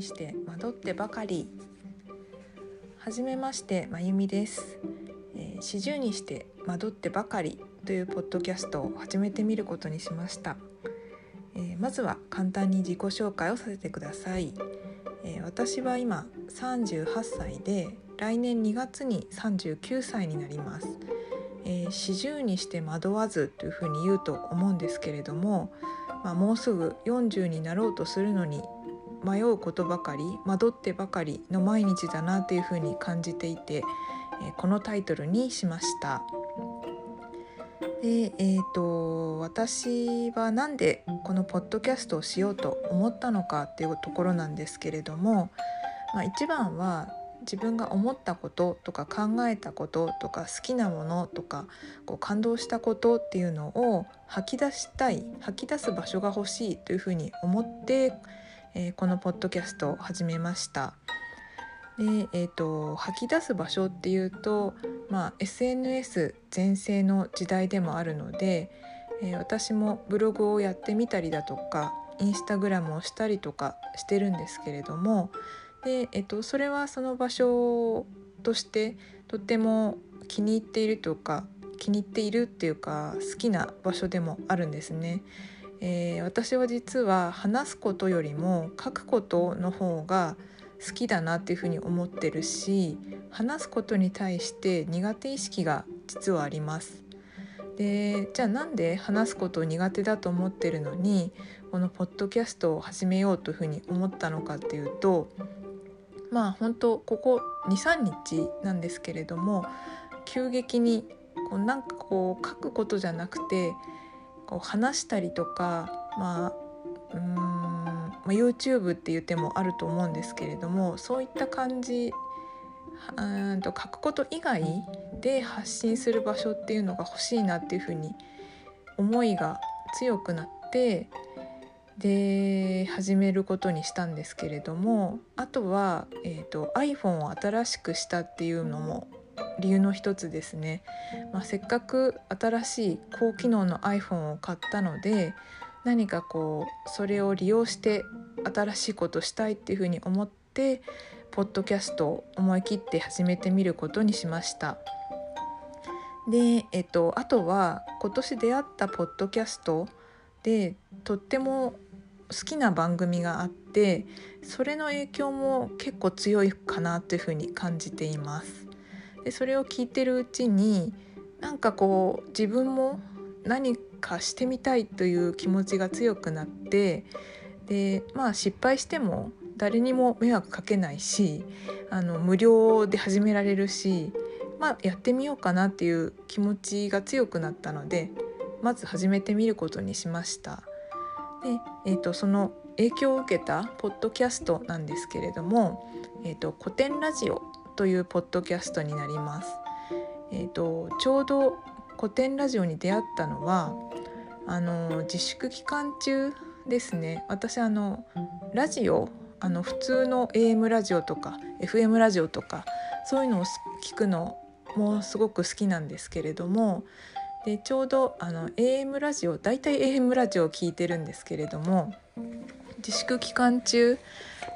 にして惑ってばかり。はじめましてまゆみです。四十、にして惑ってばかりというポッドキャストを始めてみることにしました、えー、まずは簡単に自己紹介をさせてください、えー、私は今38歳で来年2月に39歳になります。四十、にして惑わずというふうに言うと思うんですけれどもまあ、もうすぐ40になろうとするのに迷うことばかり惑ってばかりの毎日だなというふうに感じていて、このタイトルにしました。でえーと、私は何でこのポッドキャストをしようと思ったのかっていうところなんですけれども、まあ、一番は自分が思ったこととか考えたこととか好きなものとかこう感動したことっていうのを吐き出したい吐き出す場所が欲しいというふうに思って、えー、このポッドキャストを始めました。でえーと、吐き出す場所っていうと、まあ、SNS 全盛の時代でもあるので、えー、私もブログをやってみたりだとかインスタグラムをしたりとかしてるんですけれどもで、えっと、それはその場所としてとっても気に入っているとか気に入っているっていうか好きな場所でもあるんですね。えー、私は実は話すことよりも書くことの方が好きだなっていうふうに思ってるし話すことに対して苦手意識が実はあります。でじゃあなんで話すことを苦手だと思ってるのにこのポッドキャストを始めようというふうに思ったのかっていうとまあ本当ここ23日なんですけれども急激にこうなんかこう書くことじゃなくてこう話したりとかまあうん、まあ、YouTube っていう手もあると思うんですけれどもそういった感じうんと書くこと以外で発信する場所っていうのが欲しいなっていうふうに思いが強くなってで始めることにしたんですけれどもあとは、えーと、iPhone を新しくしたっていうのも理由の一つですね、まあ、せっかく新しい高機能の iPhone を買ったので何かこうそれを利用して新しいことしたいっていうふうに思ってポッドキャストを思い切って始めてみることにしました。で、えっと、あとは今年出会ったポッドキャストでとっても好きな番組があってそれの影響も結構強いかなというふうに感じています。でそれを聞いてるうちになんかこう自分も何かしてみたいという気持ちが強くなってでまあ失敗しても誰にも迷惑かけないしあの無料で始められるし、まあ、やってみようかなっていう気持ちが強くなったのでまず始めてみることにしました。で、えーと、その影響を受けたポッドキャストなんですけれども「えーと、古典ラジオ」というポッドキャストになります。えーと、ちょうど古典ラジオに出会ったのはあの自粛期間中ですね私あのラジオあの普通の AM ラジオとか FM ラジオとかそういうのを聞くのもすごく好きなんですけれどもでちょうどあの AM ラジオ大体 AM ラジオを聞いてるんですけれども自粛期間中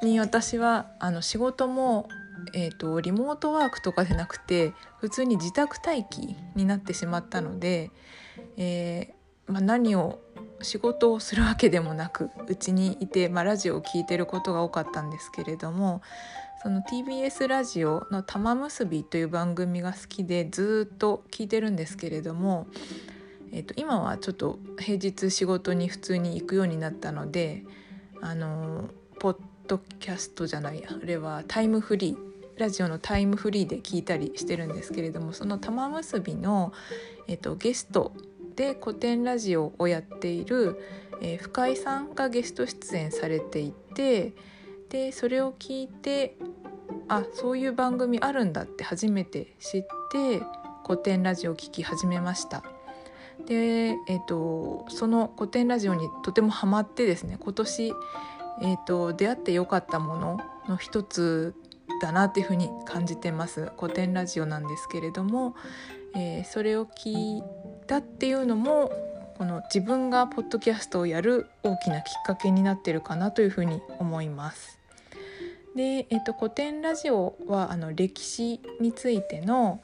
に私はあの仕事も、えーと、リモートワークとかでなくて普通に自宅待機になってしまったので、えー、まあ、何を仕事をするわけでもなくうちにいて、まあ、ラジオを聴いてることが多かったんですけれどもその TBS ラジオの「玉結び」という番組が好きでずっと聞いてるんですけれども、えー、と今はちょっと平日仕事に普通に行くようになったのであのポッドキャストじゃないあれはタイムフリーラジオのタイムフリーで聞いたりしてるんですけれどもその玉結びの、えー、とゲストで古典ラジオをやっている、えー、深井さんがゲスト出演されていてでそれを聞いてあそういう番組あるんだって初めて知って古典ラジオを聴き始めました。で、えーと、その古典ラジオにとてもハマってですね今年、えーと、出会ってよかったものの一つだなっていうふうに感じてます古典ラジオなんですけれども、えー、それを聞いたっていうのもこの自分がポッドキャストをやる大きなきっかけになってるかなというふうに思います。で、えーと、古典ラジオはあの歴史についての、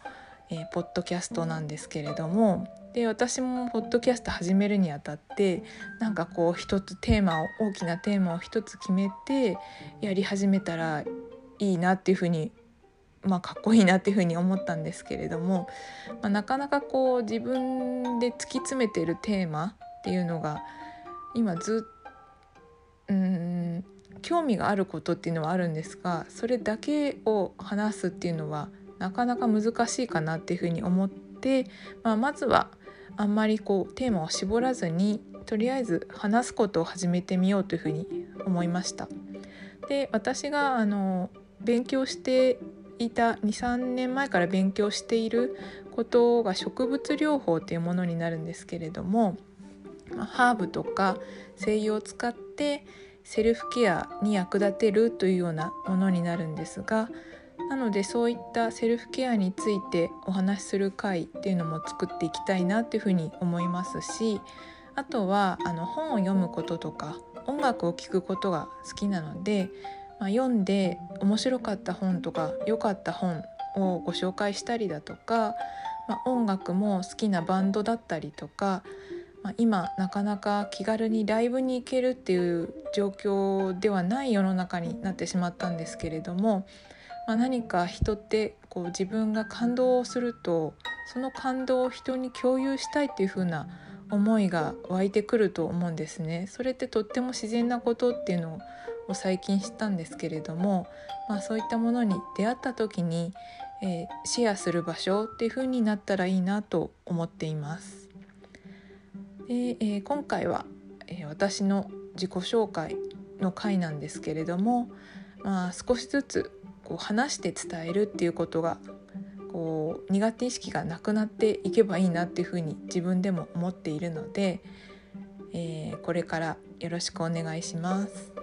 えー、ポッドキャストなんですけれどもで私もポッドキャスト始めるにあたってなんかこう一つテーマを大きなテーマを一つ決めてやり始めたらいいなっていうふうにまあ、かっこいいなっていうふうに思ったんですけれども、まあ、なかなかこう自分で突き詰めてるテーマっていうのが今ずっうん興味があることっていうのはあるんですがそれだけを話すっていうのはなかなか難しいかなっていうふうに思って、まあ、まずはあんまりこうテーマを絞らずにとりあえず話すことを始めてみようというふうに思いました。で私があの勉強していた23年前から勉強していることが植物療法っていうものになるんですけれどもハーブとか精油を使ってセルフケアに役立てるというようなものになるんですがなのでそういったセルフケアについてお話しする会っていうのも作っていきたいなっていうふうに思いますしあとはあの本を読むこととか音楽を聴くことが好きなのでまあ、読んで面白かった本とか良かった本をご紹介したりだとか、まあ、音楽も好きなバンドだったりとか、まあ、今なかなか気軽にライブに行けるっていう状況ではない世の中になってしまったんですけれども、まあ、何か人ってこう自分が感動をするとその感動を人に共有したいっていう風な思いが湧いてくると思うんですね。それってとっても自然なことっていうのをを最近知ったんですけれども、まあ、そういったものに出会った時に、えー、シェアする場所っていう風になったらいいなと思っています。でえー、今回は、えー、私の自己紹介の回なんですけれども、まあ、少しずつこう話して伝えるっていうことがこう苦手意識がなくなっていけばいいなっていうふうに自分でも思っているので、えー、これからよろしくお願いします。